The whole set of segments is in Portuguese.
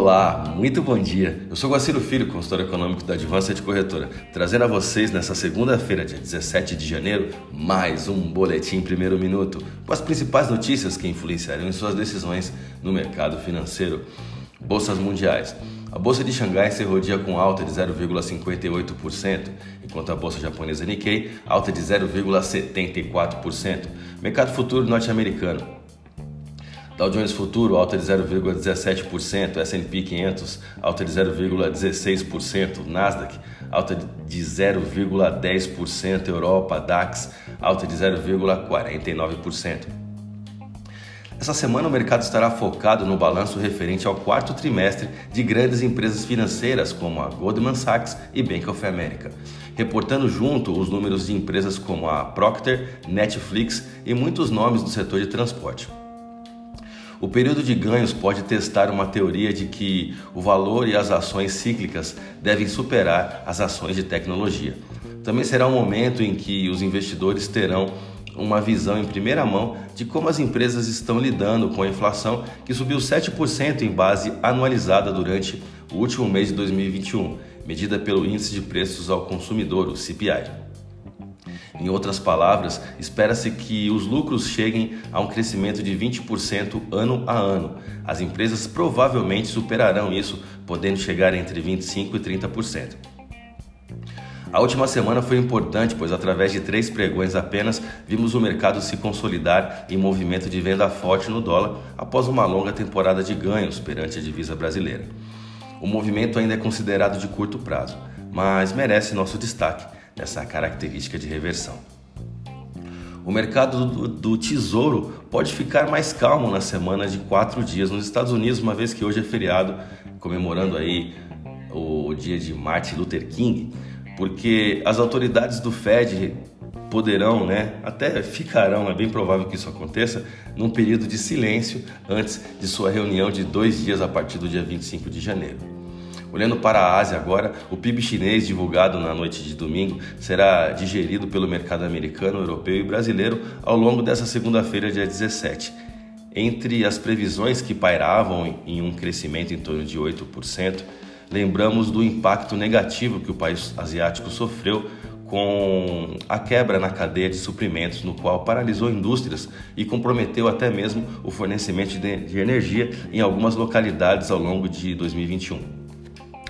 Olá, muito bom dia. Eu sou Guaciro Filho, consultor econômico da Advanced Corretora, trazendo a vocês nessa segunda-feira, dia 17 de janeiro, mais um boletim primeiro minuto com as principais notícias que influenciarão em suas decisões no mercado financeiro. Bolsas mundiais. A bolsa de Xangai o dia com alta de 0,58%, enquanto a bolsa japonesa Nikkei alta de 0,74%. Mercado futuro norte-americano. Dow Jones Futuro alta de 0,17%, S&P 500 alta de 0,16%, Nasdaq alta de 0,10%, Europa DAX alta de 0,49%. Essa semana o mercado estará focado no balanço referente ao quarto trimestre de grandes empresas financeiras como a Goldman Sachs e Bank of America, reportando junto os números de empresas como a Procter, Netflix e muitos nomes do setor de transporte. O período de ganhos pode testar uma teoria de que o valor e as ações cíclicas devem superar as ações de tecnologia. Também será um momento em que os investidores terão uma visão em primeira mão de como as empresas estão lidando com a inflação, que subiu 7% em base anualizada durante o último mês de 2021, medida pelo Índice de Preços ao Consumidor, o CPI. Em outras palavras, espera-se que os lucros cheguem a um crescimento de 20% ano a ano. As empresas provavelmente superarão isso, podendo chegar entre 25% e 30%. A última semana foi importante, pois através de três pregões apenas vimos o mercado se consolidar em movimento de venda forte no dólar após uma longa temporada de ganhos perante a divisa brasileira. O movimento ainda é considerado de curto prazo, mas merece nosso destaque essa característica de reversão. O mercado do, do, tesouro pode ficar mais calmo na semana de quatro dias nos Estados Unidos, uma vez que hoje é feriado, comemorando aí o dia de Martin Luther King, porque as autoridades do Fed poderão, né, até ficarão, é bem provável que isso aconteça, num período de silêncio antes de sua reunião de dois dias a partir do dia 25 de janeiro. Olhando para a Ásia agora, o PIB chinês divulgado na noite de domingo será digerido pelo mercado americano, europeu e brasileiro ao longo dessa segunda-feira, dia 17. Entre as previsões que pairavam em um crescimento em torno de 8%, lembramos do impacto negativo que o país asiático sofreu com a quebra na cadeia de suprimentos, no qual paralisou indústrias e comprometeu até mesmo o fornecimento de energia em algumas localidades ao longo de 2021.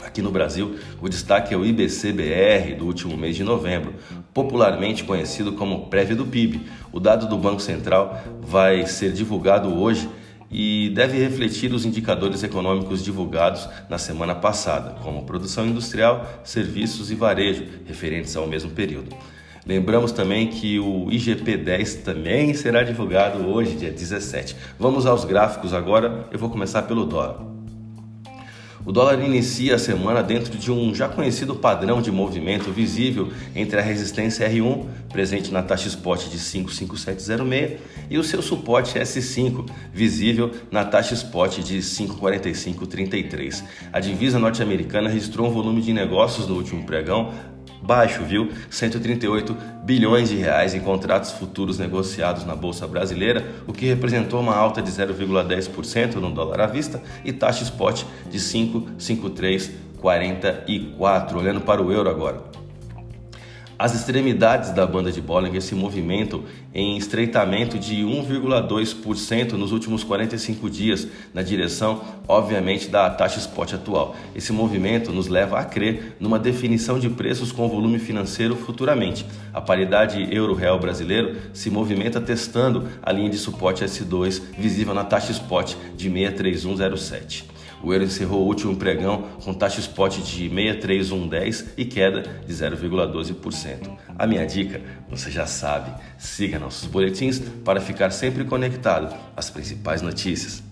Aqui no Brasil, o destaque é o IBCBR do último mês de novembro, popularmente conhecido como prévia do PIB. O dado do Banco Central vai ser divulgado hoje e deve refletir os indicadores econômicos divulgados na semana passada, como produção industrial, serviços e varejo, referentes ao mesmo período. Lembramos também que o IGP-10 também será divulgado hoje, dia 17. Vamos aos gráficos agora. Eu vou começar pelo dólar. O dólar inicia a semana dentro de um já conhecido padrão de movimento visível entre a resistência R1, presente na taxa spot de 55706, e o seu suporte S5, visível na taxa spot de 54533. A divisa norte-americana registrou um volume de negócios no último pregão baixo, viu? 138 bilhões de reais em contratos futuros negociados na bolsa brasileira, o que representou uma alta de 0,10% no dólar à vista e taxa spot de 5,5344. Olhando para o euro agora. As extremidades da banda de Bollinger se movimentam em estreitamento de 1,2% nos últimos 45 dias, na direção, obviamente, da taxa spot atual. Esse movimento nos leva a crer numa definição de preços com volume financeiro futuramente. A paridade euro-real brasileiro se movimenta testando a linha de suporte S2 visível na taxa spot de 63107. O euro encerrou o último pregão com taxa spot de 63110 e queda de 0,12%. A minha dica, você já sabe, siga nossos boletins para ficar sempre conectado às principais notícias.